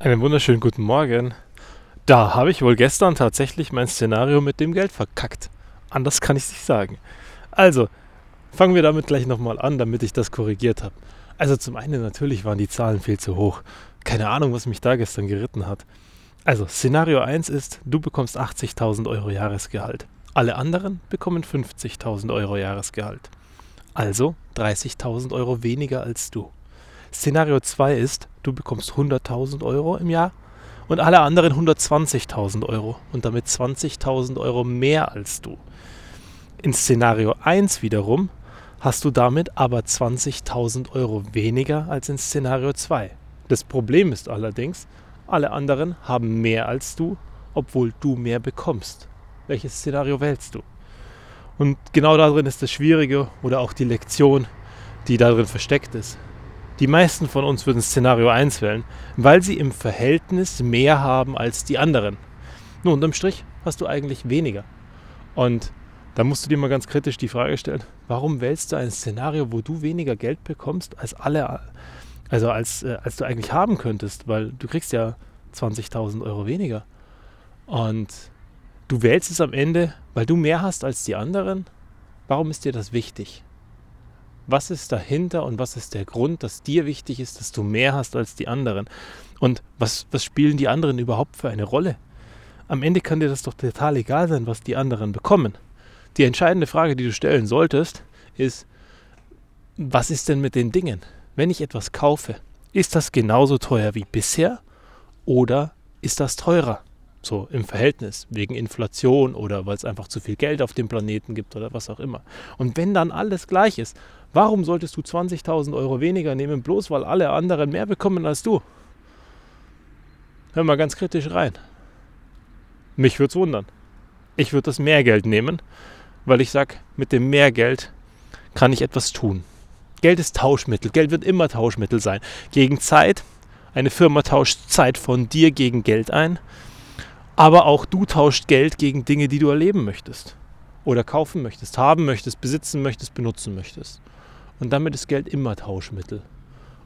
Einen wunderschönen guten Morgen. Da habe ich wohl gestern tatsächlich mein Szenario mit dem Geld verkackt. Anders kann ich es nicht sagen. Also, fangen wir damit gleich nochmal an, damit ich das korrigiert habe. Also zum einen natürlich waren die Zahlen viel zu hoch. Keine Ahnung, was mich da gestern geritten hat. Also, Szenario 1 ist, du bekommst 80.000 Euro Jahresgehalt. Alle anderen bekommen 50.000 Euro Jahresgehalt. Also 30.000 Euro weniger als du. Szenario 2 ist, du bekommst 100.000 Euro im Jahr und alle anderen 120.000 Euro und damit 20.000 Euro mehr als du. In Szenario 1 wiederum hast du damit aber 20.000 Euro weniger als in Szenario 2. Das Problem ist allerdings, alle anderen haben mehr als du, obwohl du mehr bekommst. Welches Szenario wählst du? Und genau darin ist das Schwierige oder auch die Lektion, die darin versteckt ist. Die meisten von uns würden Szenario 1 wählen, weil sie im Verhältnis mehr haben als die anderen. Nur unterm Strich hast du eigentlich weniger. Und da musst du dir mal ganz kritisch die Frage stellen, warum wählst du ein Szenario, wo du weniger Geld bekommst als alle, also als, äh, als du eigentlich haben könntest, weil du kriegst ja 20.000 Euro weniger. Und du wählst es am Ende, weil du mehr hast als die anderen. Warum ist dir das wichtig? Was ist dahinter und was ist der Grund, dass dir wichtig ist, dass du mehr hast als die anderen? Und was, was spielen die anderen überhaupt für eine Rolle? Am Ende kann dir das doch total egal sein, was die anderen bekommen. Die entscheidende Frage, die du stellen solltest, ist, was ist denn mit den Dingen? Wenn ich etwas kaufe, ist das genauso teuer wie bisher oder ist das teurer? So im Verhältnis, wegen Inflation oder weil es einfach zu viel Geld auf dem Planeten gibt oder was auch immer. Und wenn dann alles gleich ist, warum solltest du 20.000 Euro weniger nehmen, bloß weil alle anderen mehr bekommen als du? Hör mal ganz kritisch rein. Mich würde es wundern. Ich würde das Mehrgeld nehmen, weil ich sage, mit dem Mehrgeld kann ich etwas tun. Geld ist Tauschmittel. Geld wird immer Tauschmittel sein. Gegen Zeit. Eine Firma tauscht Zeit von dir gegen Geld ein. Aber auch du tauscht Geld gegen Dinge, die du erleben möchtest. Oder kaufen möchtest, haben möchtest, besitzen möchtest, benutzen möchtest. Und damit ist Geld immer Tauschmittel.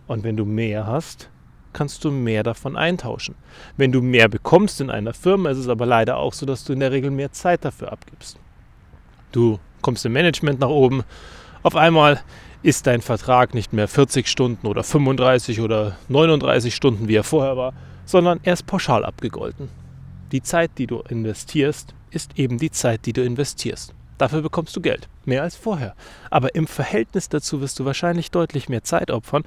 Und wenn du mehr hast, kannst du mehr davon eintauschen. Wenn du mehr bekommst in einer Firma, ist es aber leider auch so, dass du in der Regel mehr Zeit dafür abgibst. Du kommst im Management nach oben, auf einmal ist dein Vertrag nicht mehr 40 Stunden oder 35 oder 39 Stunden, wie er vorher war, sondern er ist pauschal abgegolten. Die Zeit, die du investierst, ist eben die Zeit, die du investierst. Dafür bekommst du Geld, mehr als vorher. Aber im Verhältnis dazu wirst du wahrscheinlich deutlich mehr Zeit opfern,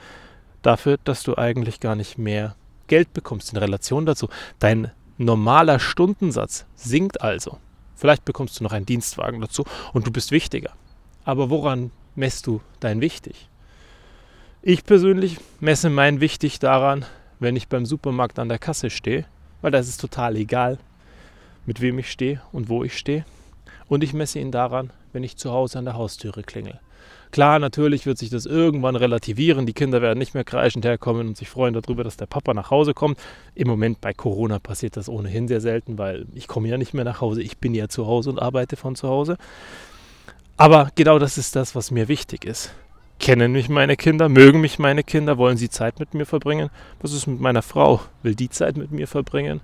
dafür, dass du eigentlich gar nicht mehr Geld bekommst in Relation dazu. Dein normaler Stundensatz sinkt also. Vielleicht bekommst du noch einen Dienstwagen dazu und du bist wichtiger. Aber woran messt du dein Wichtig? Ich persönlich messe mein Wichtig daran, wenn ich beim Supermarkt an der Kasse stehe weil da ist total egal, mit wem ich stehe und wo ich stehe. Und ich messe ihn daran, wenn ich zu Hause an der Haustüre klingel. Klar, natürlich wird sich das irgendwann relativieren. Die Kinder werden nicht mehr kreischend herkommen und sich freuen darüber, dass der Papa nach Hause kommt. Im Moment bei Corona passiert das ohnehin sehr selten, weil ich komme ja nicht mehr nach Hause. Ich bin ja zu Hause und arbeite von zu Hause. Aber genau das ist das, was mir wichtig ist. Kennen mich meine Kinder? Mögen mich meine Kinder? Wollen sie Zeit mit mir verbringen? Was ist mit meiner Frau? Will die Zeit mit mir verbringen?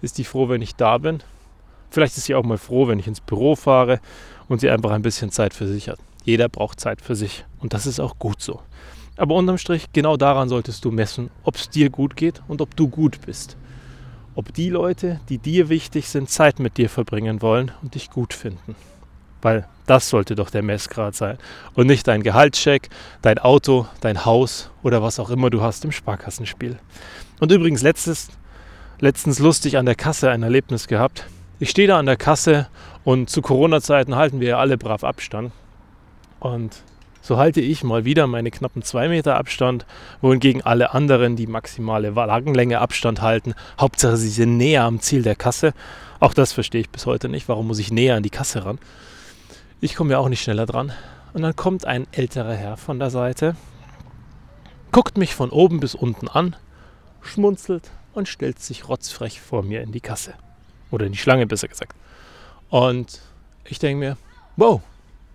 Ist die froh, wenn ich da bin? Vielleicht ist sie auch mal froh, wenn ich ins Büro fahre und sie einfach ein bisschen Zeit für sich hat. Jeder braucht Zeit für sich und das ist auch gut so. Aber unterm Strich, genau daran solltest du messen, ob es dir gut geht und ob du gut bist. Ob die Leute, die dir wichtig sind, Zeit mit dir verbringen wollen und dich gut finden. Weil das sollte doch der Messgrad sein. Und nicht dein Gehaltscheck, dein Auto, dein Haus oder was auch immer du hast im Sparkassenspiel. Und übrigens letztes, letztens lustig an der Kasse ein Erlebnis gehabt. Ich stehe da an der Kasse und zu Corona-Zeiten halten wir ja alle brav Abstand. Und so halte ich mal wieder meine knappen zwei Meter Abstand, wohingegen alle anderen die maximale Wagenlänge Abstand halten. Hauptsache sie sind näher am Ziel der Kasse. Auch das verstehe ich bis heute nicht. Warum muss ich näher an die Kasse ran? Ich komme ja auch nicht schneller dran. Und dann kommt ein älterer Herr von der Seite, guckt mich von oben bis unten an, schmunzelt und stellt sich rotzfrech vor mir in die Kasse. Oder in die Schlange, besser gesagt. Und ich denke mir, wow,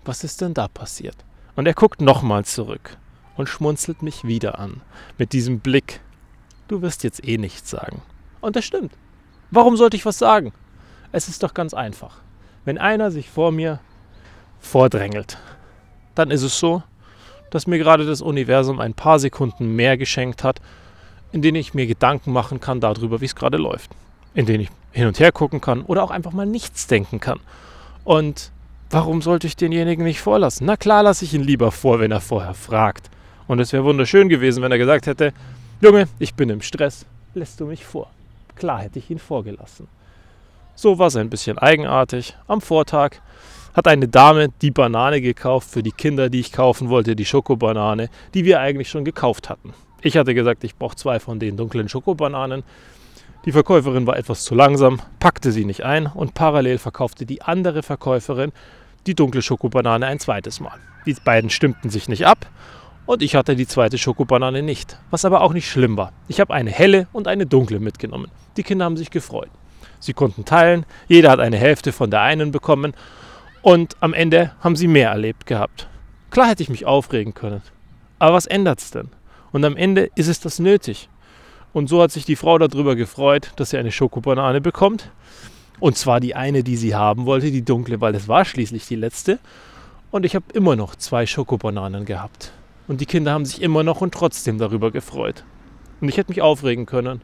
was ist denn da passiert? Und er guckt nochmal zurück und schmunzelt mich wieder an. Mit diesem Blick, du wirst jetzt eh nichts sagen. Und das stimmt. Warum sollte ich was sagen? Es ist doch ganz einfach. Wenn einer sich vor mir vordrängelt, dann ist es so, dass mir gerade das Universum ein paar Sekunden mehr geschenkt hat, in denen ich mir Gedanken machen kann darüber, wie es gerade läuft. In denen ich hin und her gucken kann oder auch einfach mal nichts denken kann. Und warum sollte ich denjenigen nicht vorlassen? Na klar lasse ich ihn lieber vor, wenn er vorher fragt. Und es wäre wunderschön gewesen, wenn er gesagt hätte, Junge, ich bin im Stress, lässt du mich vor. Klar hätte ich ihn vorgelassen. So war es ein bisschen eigenartig. Am Vortag hat eine Dame die Banane gekauft für die Kinder, die ich kaufen wollte, die Schokobanane, die wir eigentlich schon gekauft hatten. Ich hatte gesagt, ich brauche zwei von den dunklen Schokobananen. Die Verkäuferin war etwas zu langsam, packte sie nicht ein und parallel verkaufte die andere Verkäuferin die dunkle Schokobanane ein zweites Mal. Die beiden stimmten sich nicht ab und ich hatte die zweite Schokobanane nicht, was aber auch nicht schlimm war. Ich habe eine helle und eine dunkle mitgenommen. Die Kinder haben sich gefreut. Sie konnten teilen, jeder hat eine Hälfte von der einen bekommen und am Ende haben sie mehr erlebt gehabt. Klar hätte ich mich aufregen können. Aber was ändert es denn? Und am Ende ist es das nötig. Und so hat sich die Frau darüber gefreut, dass sie eine Schokobanane bekommt. Und zwar die eine, die sie haben wollte, die dunkle, weil es war schließlich die letzte. Und ich habe immer noch zwei Schokobananen gehabt. Und die Kinder haben sich immer noch und trotzdem darüber gefreut. Und ich hätte mich aufregen können.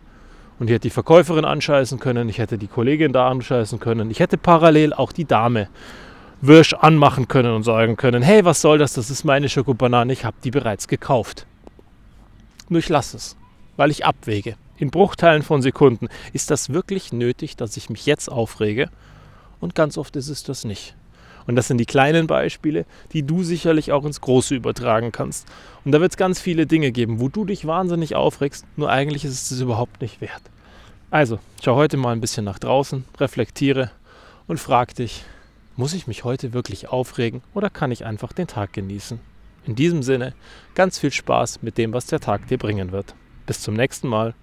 Und ich hätte die Verkäuferin anscheißen können, ich hätte die Kollegin da anscheißen können, ich hätte parallel auch die Dame wirsch anmachen können und sagen können, hey, was soll das, das ist meine Schokobanane, ich habe die bereits gekauft. Nur ich lasse es, weil ich abwäge. In Bruchteilen von Sekunden. Ist das wirklich nötig, dass ich mich jetzt aufrege? Und ganz oft ist es das nicht. Und das sind die kleinen Beispiele, die du sicherlich auch ins Große übertragen kannst. Und da wird es ganz viele Dinge geben, wo du dich wahnsinnig aufregst, nur eigentlich ist es das überhaupt nicht wert. Also, schau heute mal ein bisschen nach draußen, reflektiere und frag dich, muss ich mich heute wirklich aufregen oder kann ich einfach den Tag genießen? In diesem Sinne, ganz viel Spaß mit dem, was der Tag dir bringen wird. Bis zum nächsten Mal.